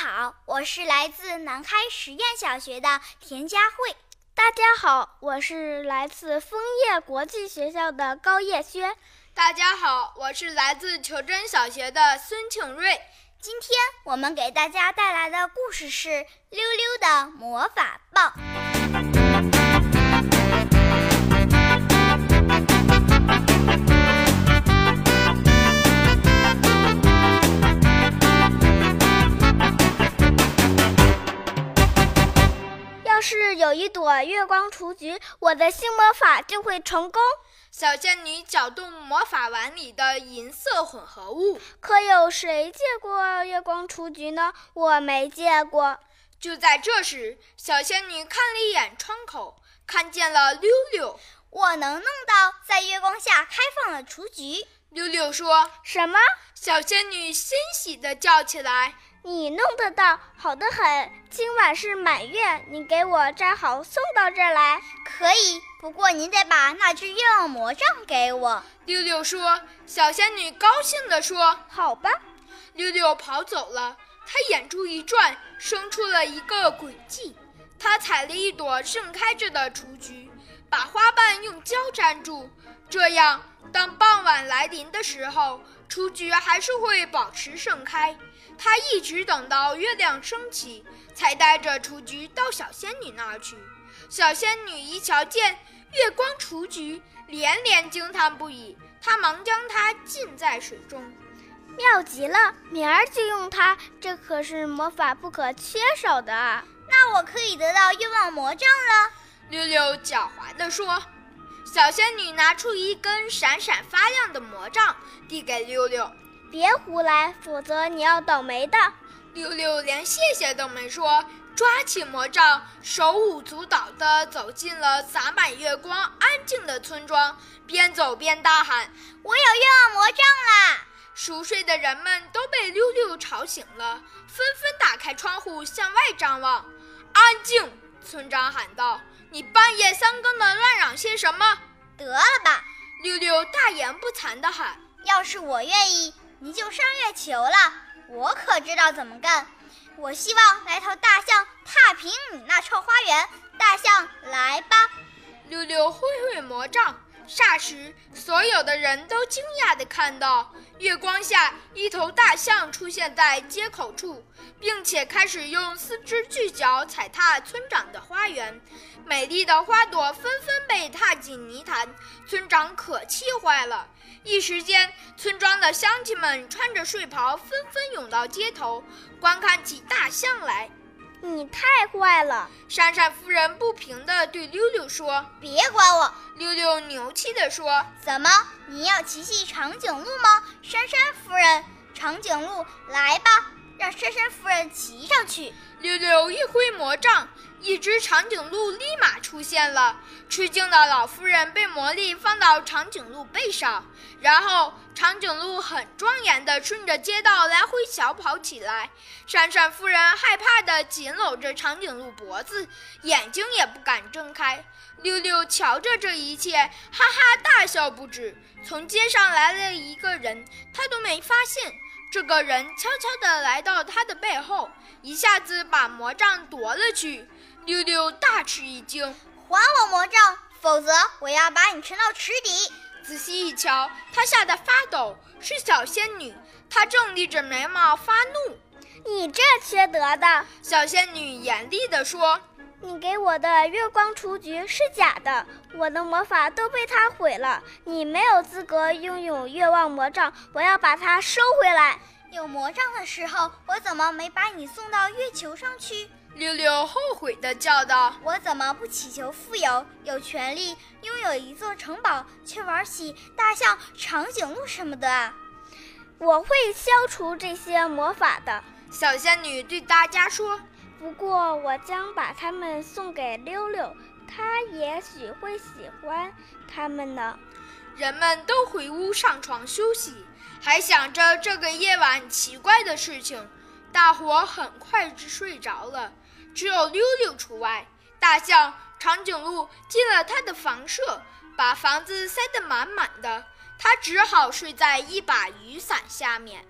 好，我是来自南开实验小学的田佳慧。大家好，我是来自枫叶国际学校的高叶轩。大家好，我是来自求真小学的孙庆瑞。今天我们给大家带来的故事是《溜溜的魔法棒》。一朵月光雏菊，我的新魔法就会成功。小仙女搅动魔法碗里的银色混合物。可有谁见过月光雏菊呢？我没见过。就在这时，小仙女看了一眼窗口，看见了溜溜。我能弄到在月光下开放的雏菊。溜溜说：“什么？”小仙女欣喜地叫起来。你弄得到，好的很。今晚是满月，你给我摘好送到这儿来。可以，不过你得把那只愿望魔杖给我。六六说。小仙女高兴地说：“好吧。”六六跑走了，她眼珠一转，生出了一个诡计。她采了一朵盛开着的雏菊，把花瓣用胶粘住，这样当傍晚来临的时候，雏菊还是会保持盛开。他一直等到月亮升起，才带着雏菊到小仙女那儿去。小仙女一瞧见月光雏菊，连连惊叹不已。她忙将它浸在水中，妙极了！明儿就用它，这可是魔法不可缺少的啊！那我可以得到愿望魔杖了。溜溜狡猾地说。小仙女拿出一根闪闪发亮的魔杖，递给溜溜。别胡来，否则你要倒霉的。溜溜连谢谢都没说，抓起魔杖，手舞足蹈地走进了洒满月光、安静的村庄，边走边大喊：“我有愿望魔杖啦！”熟睡的人们都被溜溜吵醒了，纷纷打开窗户向外张望。安静！村长喊道：“你半夜三更的乱嚷些什么？”得了吧！六六大言不惭地喊：“要是我愿意。”你就上月球了，我可知道怎么干。我希望来头大象踏平你那臭花园。大象，来吧！六六挥挥魔杖，霎时，所有的人都惊讶地看到月光下一头大象出现在街口处，并且开始用四只巨脚踩踏村长的花园。美丽的花朵纷纷被踏进泥潭，村长可气坏了。一时间，村庄的乡亲们穿着睡袍，纷纷涌到街头，观看起大象来。你太坏了！闪闪夫人不平地对溜溜说：“别管我！”溜溜牛气地说：“怎么，你要骑骑长颈鹿吗？”珊珊夫人，长颈鹿，来吧，让珊珊夫人骑上去。溜溜一挥魔杖。一只长颈鹿立马出现了，吃惊的老妇人被魔力放到长颈鹿背上，然后长颈鹿很庄严地顺着街道来回小跑起来。闪闪夫人害怕地紧搂着长颈鹿脖子，眼睛也不敢睁开。溜溜瞧着这一切，哈哈大笑不止。从街上来了一个人，他都没发现。这个人悄悄地来到他的背后，一下子把魔杖夺了去。溜溜大吃一惊，还我魔杖，否则我要把你沉到池底！仔细一瞧，他吓得发抖，是小仙女。她正立着眉毛发怒：“你这缺德的！”小仙女严厉地说：“你给我的月光雏菊是假的，我的魔法都被它毁了。你没有资格拥有月望魔杖，我要把它收回来。有魔杖的时候，我怎么没把你送到月球上去？”溜溜后悔地叫道：“我怎么不祈求富有，有权利拥有一座城堡，却玩起大象、长颈鹿什么的？我会消除这些魔法的。”小仙女对大家说：“不过我将把它们送给溜溜，他也许会喜欢它们呢。”人们都回屋上床休息，还想着这个夜晚奇怪的事情。大伙很快就睡着了。只有溜溜除外，大象、长颈鹿进了他的房舍，把房子塞得满满的，他只好睡在一把雨伞下面。